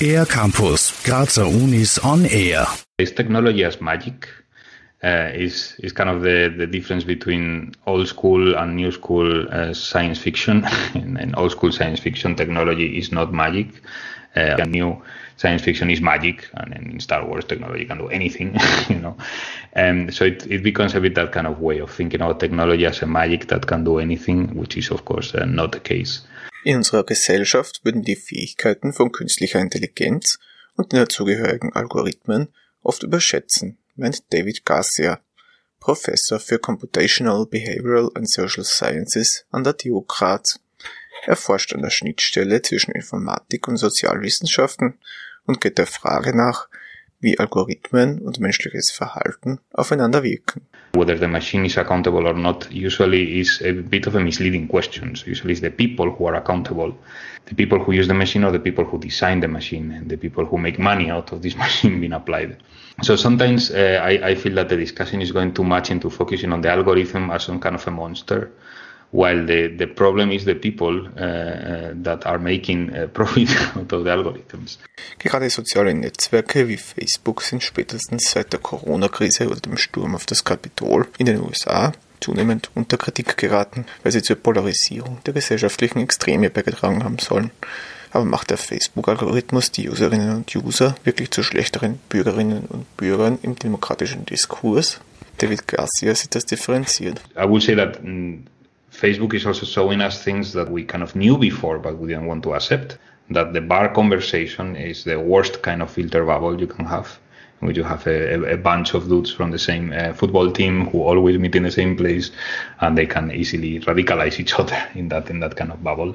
Air Campus, Grazer Unis on Air. This technology as magic uh, is is kind of the, the difference between old school and new school uh, science fiction. and, old school science fiction technology is not magic. Uh, new science fiction is magic, and in Star Wars technology can do anything, you know. And so it, it becomes a bit that kind of way of thinking about technology as a magic that can do anything, which is of course uh, not the case. In unserer Gesellschaft würden die Fähigkeiten von künstlicher Intelligenz und den dazugehörigen Algorithmen oft überschätzen, meint David Garcia, Professor für Computational Behavioral and Social Sciences an der TU Graz. Er forscht an der Schnittstelle zwischen Informatik und Sozialwissenschaften und geht der Frage nach, wie Algorithmen und menschliches Verhalten aufeinander wirken. Whether the machine is accountable or not usually is a bit of a misleading question. So usually it's the people who are accountable. The people who use the machine or the people who design the machine and the people who make money out of this machine being applied. So sometimes uh, I, I feel that the discussion is going too much into focusing on the algorithm as some kind of a monster while the, the problem is the people uh, uh, that are making uh, profit out of the algorithms. Gerade soziale Netzwerke wie Facebook sind spätestens seit der Corona-Krise oder dem Sturm auf das Kapitol in den USA zunehmend unter Kritik geraten, weil sie zur Polarisierung der gesellschaftlichen Extreme beigetragen haben sollen. Aber macht der Facebook-Algorithmus die Userinnen und User wirklich zu schlechteren Bürgerinnen und Bürgern im demokratischen Diskurs? David Garcia sieht das differenziert. I would say that mm, Facebook is also showing us things that we kind of knew before, but we didn't want to accept. That the bar conversation is the worst kind of filter bubble you can have, in do have a, a bunch of dudes from the same uh, football team who always meet in the same place, and they can easily radicalize each other in that in that kind of bubble.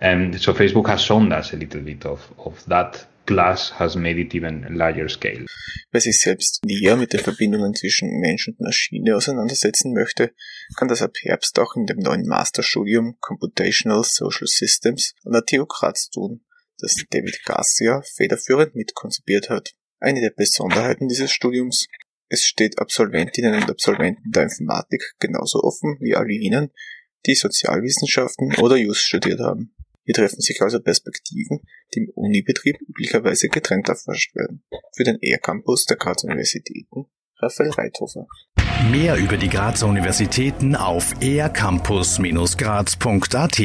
And so Facebook has shown us a little bit of of that Glass has made it even larger scale. Wer sich selbst näher mit den Verbindungen zwischen Mensch und Maschine auseinandersetzen möchte, kann das ab Herbst auch in dem neuen Masterstudium Computational Social Systems an der TU Graz tun, das David Garcia federführend mitkonzipiert hat. Eine der Besonderheiten dieses Studiums, es steht Absolventinnen und Absolventen der Informatik genauso offen wie alle jenen, die Sozialwissenschaften oder Just studiert haben. Hier treffen sich also Perspektiven, die im Unibetrieb üblicherweise getrennt erforscht werden. Für den ER-Campus der Grazer Universitäten Raphael Reithofer. Mehr über die Grazer Universitäten auf ercampus-graz.at